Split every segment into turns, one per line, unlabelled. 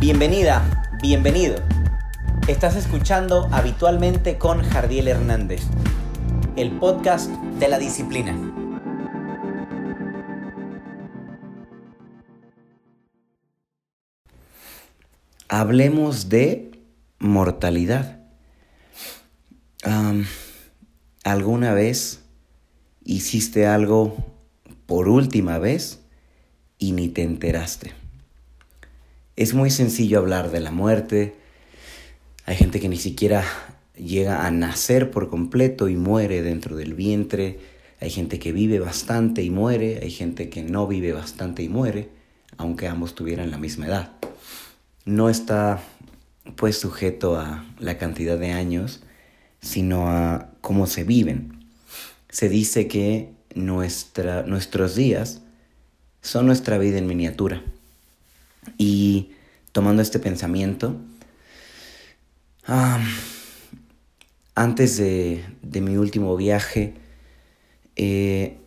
Bienvenida, bienvenido. Estás escuchando habitualmente con Jardiel Hernández, el podcast de la disciplina. Hablemos de mortalidad. ¿Alguna vez hiciste algo por última vez y ni te enteraste? Es muy sencillo hablar de la muerte. Hay gente que ni siquiera llega a nacer por completo y muere dentro del vientre. Hay gente que vive bastante y muere. Hay gente que no vive bastante y muere, aunque ambos tuvieran la misma edad. No está pues sujeto a la cantidad de años, sino a cómo se viven. Se dice que nuestra, nuestros días son nuestra vida en miniatura. Y tomando este pensamiento, antes de, mi último viaje, eh,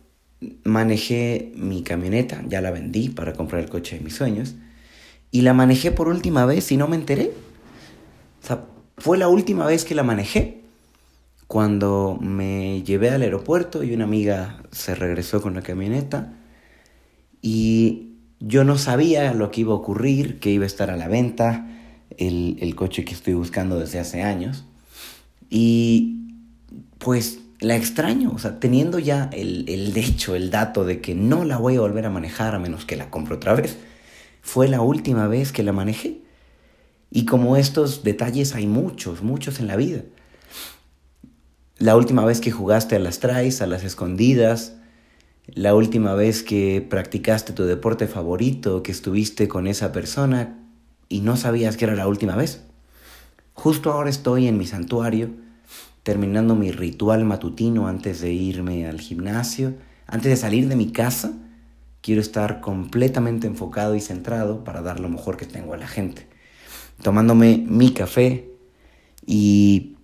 manejé mi camioneta, ya la vendí para comprar el coche de mis sueños, y la manejé por última vez y no me enteré. O sea, fue la última vez que la manejé. Cuando me llevé al aeropuerto y una amiga se regresó con la camioneta y yo no sabía lo que iba a ocurrir, que iba a estar a la venta, el, coche que estoy buscando desde hace años. Y pues la extraño, o sea, teniendo ya el, el hecho, el dato de que no la voy a volver a manejar a menos que la compre otra vez. Fue la última vez que la manejé. Y como estos detalles hay muchos, muchos en la vida. La última vez que jugaste a las traes, a las escondidas, la última vez que practicaste tu deporte favorito, que estuviste con esa persona y no sabías que era la última vez. Justo ahora estoy en mi santuario, terminando mi ritual matutino antes de irme al gimnasio, antes de salir de mi casa. Quiero estar completamente enfocado y centrado para dar lo mejor que tengo a la gente. Tomándome mi café y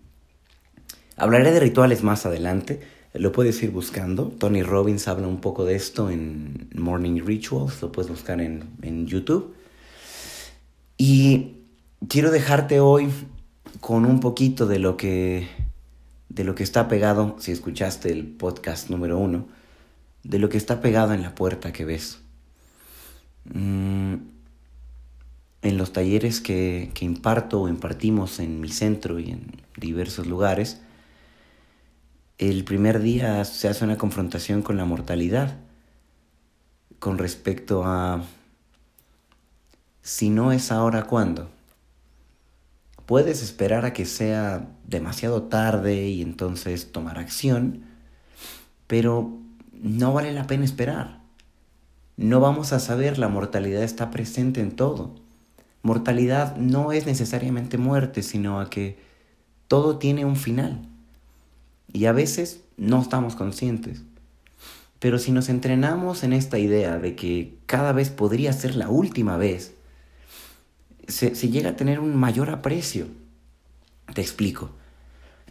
hablaré de rituales más adelante lo puedes ir buscando. Tony Robbins habla un poco de esto en Morning Rituals, lo puedes buscar en, en YouTube. Y quiero dejarte hoy con un poquito de lo que de lo que está pegado, si escuchaste el podcast número uno, de lo que está pegado en la puerta que ves. Mm, en los talleres que, que imparto o impartimos en mi centro y en diversos lugares, el primer día se hace una confrontación con la mortalidad con respecto a si no es ahora, ¿cuándo? Puedes esperar a que sea demasiado tarde y entonces tomar acción, pero no vale la pena esperar. No vamos a saber, la mortalidad está presente en todo. Mortalidad no es necesariamente muerte, sino a que todo tiene un final. Y a veces no estamos conscientes. Pero si nos entrenamos en esta idea de que cada vez podría ser la última vez, se, llega a tener un mayor aprecio. Te explico.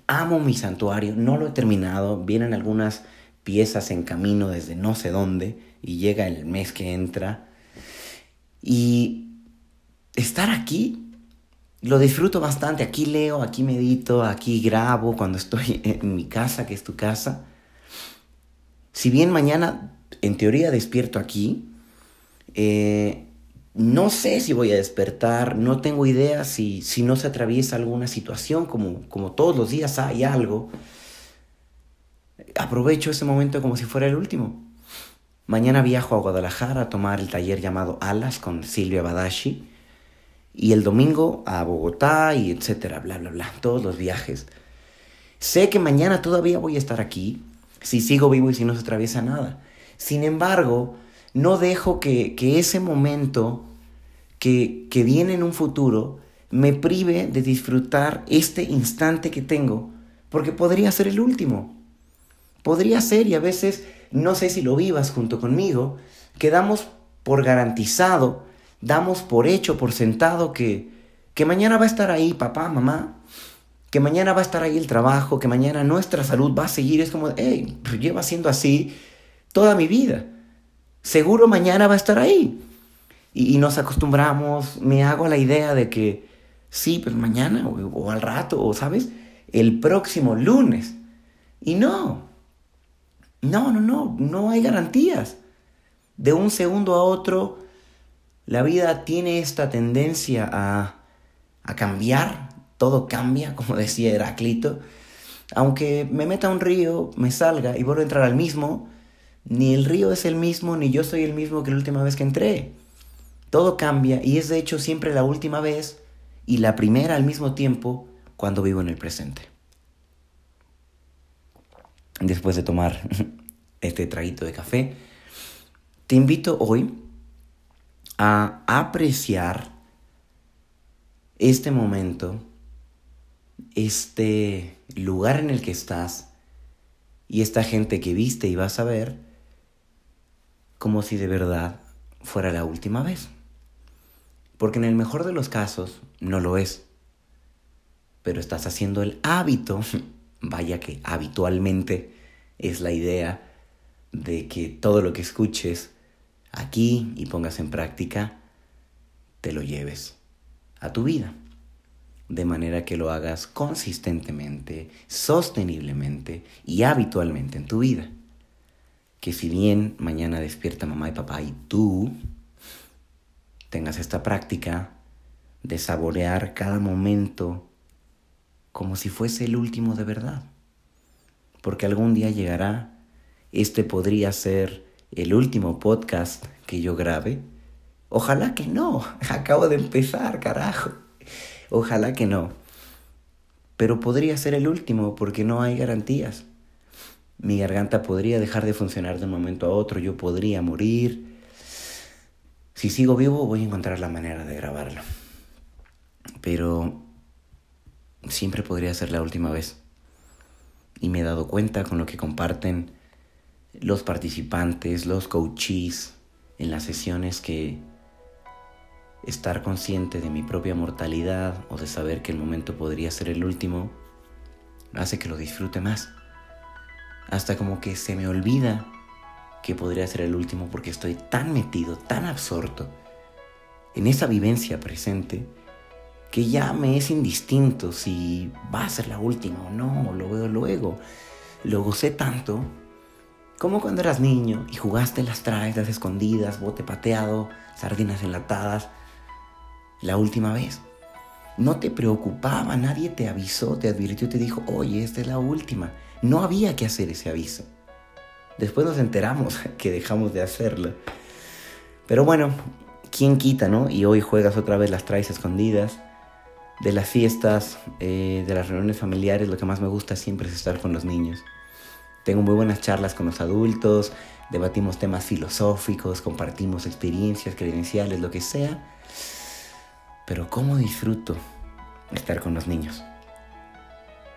Amo mi santuario, no lo he terminado, vienen algunas piezas en camino desde no sé dónde y llega el mes que entra. Y estar aquí lo disfruto bastante. Aquí leo, aquí medito, aquí grabo cuando estoy en mi casa, que es tu casa. Si bien mañana, en teoría, despierto aquí, eh, no sé si voy a despertar, no tengo idea si, si no se atraviesa alguna situación, como, como todos los días hay algo. Aprovecho ese momento como si fuera el último. Mañana viajo a Guadalajara a tomar el taller llamado Alas con Silvia Badashi y el domingo a Bogotá y etcétera, bla, bla, bla, todos los viajes. Sé que mañana todavía voy a estar aquí, si sigo vivo y si no se atraviesa nada. Sin embargo, no dejo que, ese momento que, que viene en un futuro me prive de disfrutar este instante que tengo, porque podría ser el último. Podría ser, y a veces, no sé si lo vivas junto conmigo, quedamos por garantizado damos por hecho, por sentado que, que mañana va a estar ahí papá, mamá, que mañana va a estar ahí el trabajo, que mañana nuestra salud va a seguir. Es como, hey, lleva siendo así toda mi vida. Seguro mañana va a estar ahí. Y, nos acostumbramos, me hago la idea de que sí, pues mañana o, al rato, o sabes, el próximo lunes. Y no, no, no, no, no hay garantías. De un segundo a otro, la vida tiene esta tendencia a, a cambiar, todo cambia, como decía Heráclito. Aunque me meta un río, me salga y vuelvo a entrar al mismo, ni el río es el mismo, ni yo soy el mismo que la última vez que entré. Todo cambia y es de hecho siempre la última vez y la primera al mismo tiempo cuando vivo en el presente. Después de tomar este traguito de café, te invito hoy a apreciar este momento, este lugar en el que estás y esta gente que viste y vas a ver como si de verdad fuera la última vez. Porque en el mejor de los casos no lo es. Pero estás haciendo el hábito, vaya que habitualmente es la idea de que todo lo que escuches aquí y pongas en práctica, te lo lleves a tu vida. De manera que lo hagas consistentemente, sosteniblemente y habitualmente en tu vida. Que si bien mañana despierta mamá y papá y tú tengas esta práctica de saborear cada momento como si fuese el último de verdad. Porque algún día llegará, este podría ser el último podcast que yo grabe. Ojalá que no, acabo de empezar, carajo. Ojalá que no. Pero podría ser el último porque no hay garantías. Mi garganta podría dejar de funcionar de un momento a otro, yo podría morir, si sigo vivo voy a encontrar la manera de grabarlo. Pero siempre podría ser la última vez. Y me he dado cuenta con lo que comparten los participantes, los coaches en las sesiones que estar consciente de mi propia mortalidad o de saber que el momento podría ser el último hace que lo disfrute más. Hasta como que se me olvida que podría ser el último porque estoy tan metido, tan absorto en esa vivencia presente que ya me es indistinto si va a ser la última o no, lo veo luego. Lo gocé tanto como cuando eras niño y jugaste las traes, escondidas, bote pateado, sardinas enlatadas, la última vez. No te preocupaba, nadie te avisó, te advirtió, te dijo, oye, esta es la última. No había que hacer ese aviso. Después nos enteramos que dejamos de hacerlo. Pero bueno, ¿quién quita, no? Y hoy juegas otra vez las traes escondidas. De las fiestas, eh, de las reuniones familiares, lo que más me gusta siempre es estar con los niños. Tengo muy buenas charlas con los adultos, debatimos temas filosóficos, compartimos experiencias, credenciales, lo que sea. Pero ¿cómo disfruto estar con los niños?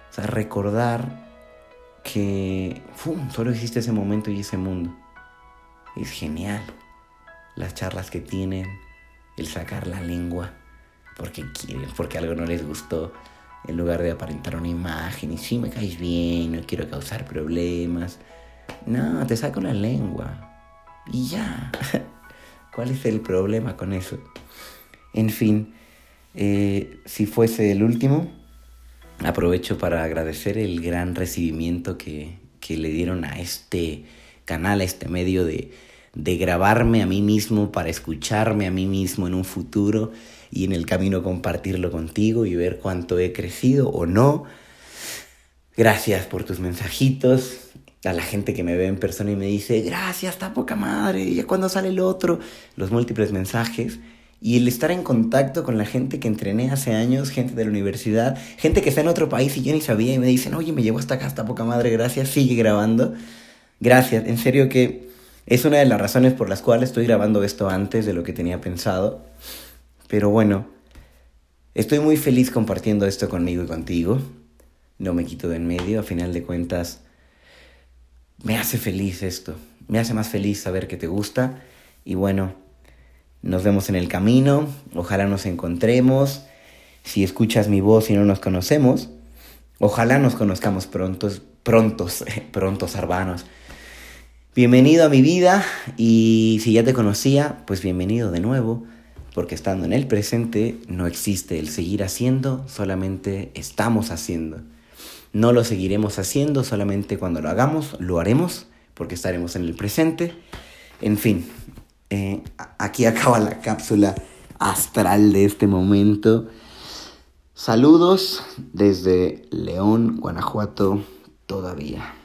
O sea, recordar que solo existe ese momento y ese mundo. Es genial. Las charlas que tienen, el sacar la lengua porque quieren, porque algo no les gustó, en lugar de aparentar una imagen y si me caes bien, no quiero causar problemas. No, te saco la lengua y ya. ¿Cuál es el problema con eso? En fin, eh, si fuese el último, aprovecho para agradecer el gran recibimiento que, le dieron a este canal, a este medio de, de grabarme a mí mismo para escucharme a mí mismo en un futuro y en el camino compartirlo contigo y ver cuánto he crecido o no. Gracias por tus mensajitos. A la gente que me ve en persona y me dice, gracias, está poca madre, ya cuando sale el otro, los múltiples mensajes. Y el estar en contacto con la gente que entrené hace años, gente de la universidad, gente que está en otro país y yo ni sabía y me dicen, oye, me llevo hasta acá, hasta poca madre, gracias, sigue grabando. Gracias, en serio que es una de las razones por las cuales estoy grabando esto antes de lo que tenía pensado. Pero bueno, estoy muy feliz compartiendo esto conmigo y contigo. No me quito de en medio, a final de cuentas, me hace feliz esto. Me hace más feliz saber que te gusta. Y bueno, nos vemos en el camino, ojalá nos encontremos. Si escuchas mi voz y no nos conocemos, ojalá nos conozcamos prontos, prontos, prontos, hermanos. Bienvenido a mi vida y si ya te conocía, pues bienvenido de nuevo, porque estando en el presente no existe el seguir haciendo, solamente estamos haciendo. No lo seguiremos haciendo, solamente cuando lo hagamos, lo haremos, porque estaremos en el presente. En fin, eh, aquí acaba la cápsula astral de este momento. Saludos desde León, Guanajuato, todavía.